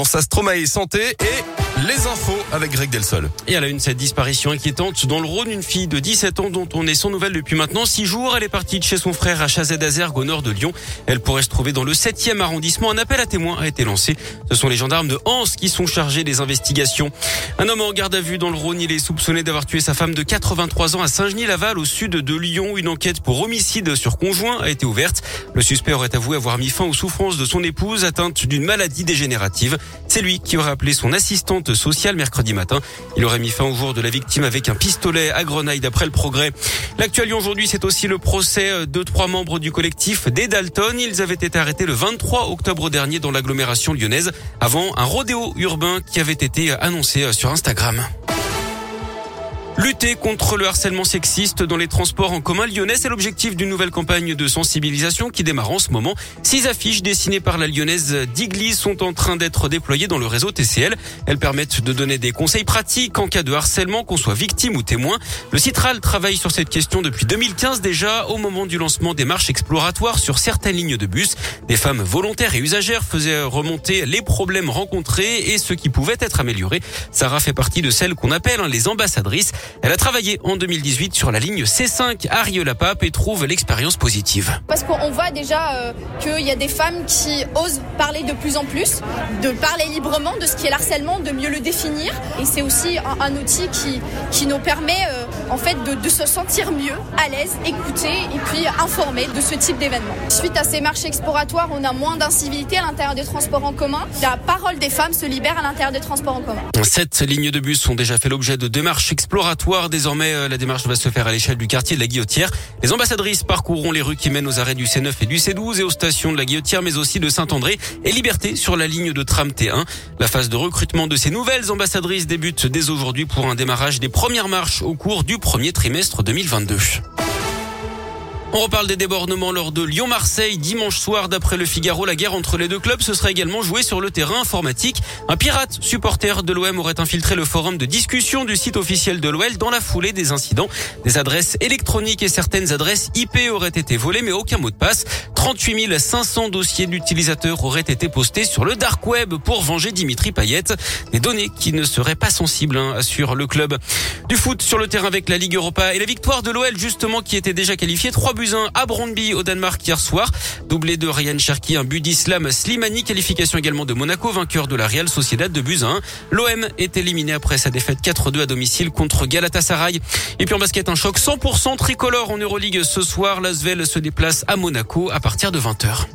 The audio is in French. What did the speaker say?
Avant ça, Stromae santé et les infos avec Greg Delsol. Et elle a une cette disparition inquiétante dans le Rhône, une fille de 17 ans dont on est sans nouvelles depuis maintenant 6 jours. Elle est partie de chez son frère à Chazet-Azergue au nord de Lyon. Elle pourrait se trouver dans le 7e arrondissement. Un appel à témoins a été lancé. Ce sont les gendarmes de Hans qui sont chargés des investigations. Un homme en garde à vue dans le Rhône, il est soupçonné d'avoir tué sa femme de 83 ans à Saint-Genis-Laval au sud de Lyon. Une enquête pour homicide sur conjoint a été ouverte. Le suspect aurait avoué avoir mis fin aux souffrances de son épouse atteinte d'une maladie dégénérative. C'est lui qui aurait appelé son assistante sociale mercredi matin. Il aurait mis fin au jour de la victime avec un pistolet à Grenaille d'après le progrès. L'actualité aujourd'hui, c'est aussi le procès de trois membres du collectif des Dalton. Ils avaient été arrêtés le 23 octobre dernier dans l'agglomération lyonnaise avant un rodéo urbain qui avait été annoncé sur Instagram. Lutter contre le harcèlement sexiste dans les transports en commun lyonnais, c'est l'objectif d'une nouvelle campagne de sensibilisation qui démarre en ce moment. Six affiches dessinées par la lyonnaise Digli sont en train d'être déployées dans le réseau TCL. Elles permettent de donner des conseils pratiques en cas de harcèlement, qu'on soit victime ou témoin. Le Citral travaille sur cette question depuis 2015 déjà, au moment du lancement des marches exploratoires sur certaines lignes de bus. Des femmes volontaires et usagères faisaient remonter les problèmes rencontrés et ce qui pouvait être amélioré. Sarah fait partie de celles qu'on appelle hein, les ambassadrices. Elle a travaillé en 2018 sur la ligne C5 à la pape et trouve l'expérience positive. Parce qu'on voit déjà euh, qu'il y a des femmes qui osent parler de plus en plus, de parler librement de ce qui est l'harcèlement, de mieux le définir. Et c'est aussi un, outil qui, qui nous permet euh, en fait de, de, se sentir mieux, à l'aise, écouter et puis informer de ce type d'événement. Suite à ces marches exploratoires, on a moins d'incivilité à l'intérieur des transports en commun. La parole des femmes se libère à l'intérieur des transports en commun. Sept lignes de bus ont déjà fait l'objet de démarches exploratoires Désormais, euh, la démarche va se faire à l'échelle du quartier de la Guillotière. Les ambassadrices parcourront les rues qui mènent aux arrêts du C9 et du C12 et aux stations de la Guillotière, mais aussi de Saint-André et Liberté sur la ligne de tram T1. La phase de recrutement de ces nouvelles ambassadrices débute dès aujourd'hui pour un démarrage des premières marches au cours du premier trimestre 2022. On reparle des débordements lors de Lyon-Marseille dimanche soir. D'après le Figaro, la guerre entre les deux clubs se serait également jouée sur le terrain informatique. Un pirate supporter de l'OM aurait infiltré le forum de discussion du site officiel de l'OL dans la foulée des incidents. Des adresses électroniques et certaines adresses IP auraient été volées, mais aucun mot de passe. 38 500 dossiers d'utilisateurs auraient été postés sur le dark web pour venger Dimitri Payet. Des données qui ne seraient pas sensibles, hein, assure le club. Du foot sur le terrain avec la Ligue Europa et la victoire de l'OL justement qui était déjà qualifiée. 3 buts 1 à Brondby au Danemark hier soir. Doublé de Ryan Cherki, un but d'Islam Slimani. Qualification également de Monaco, vainqueur de la Real Sociedad de buts 1. L'OM est éliminé après sa défaite 4-2 à domicile contre Galatasaray. Et puis en basket, un choc 100% tricolore en Euroleague ce soir. L'Asvel se déplace à Monaco à partir de 20h.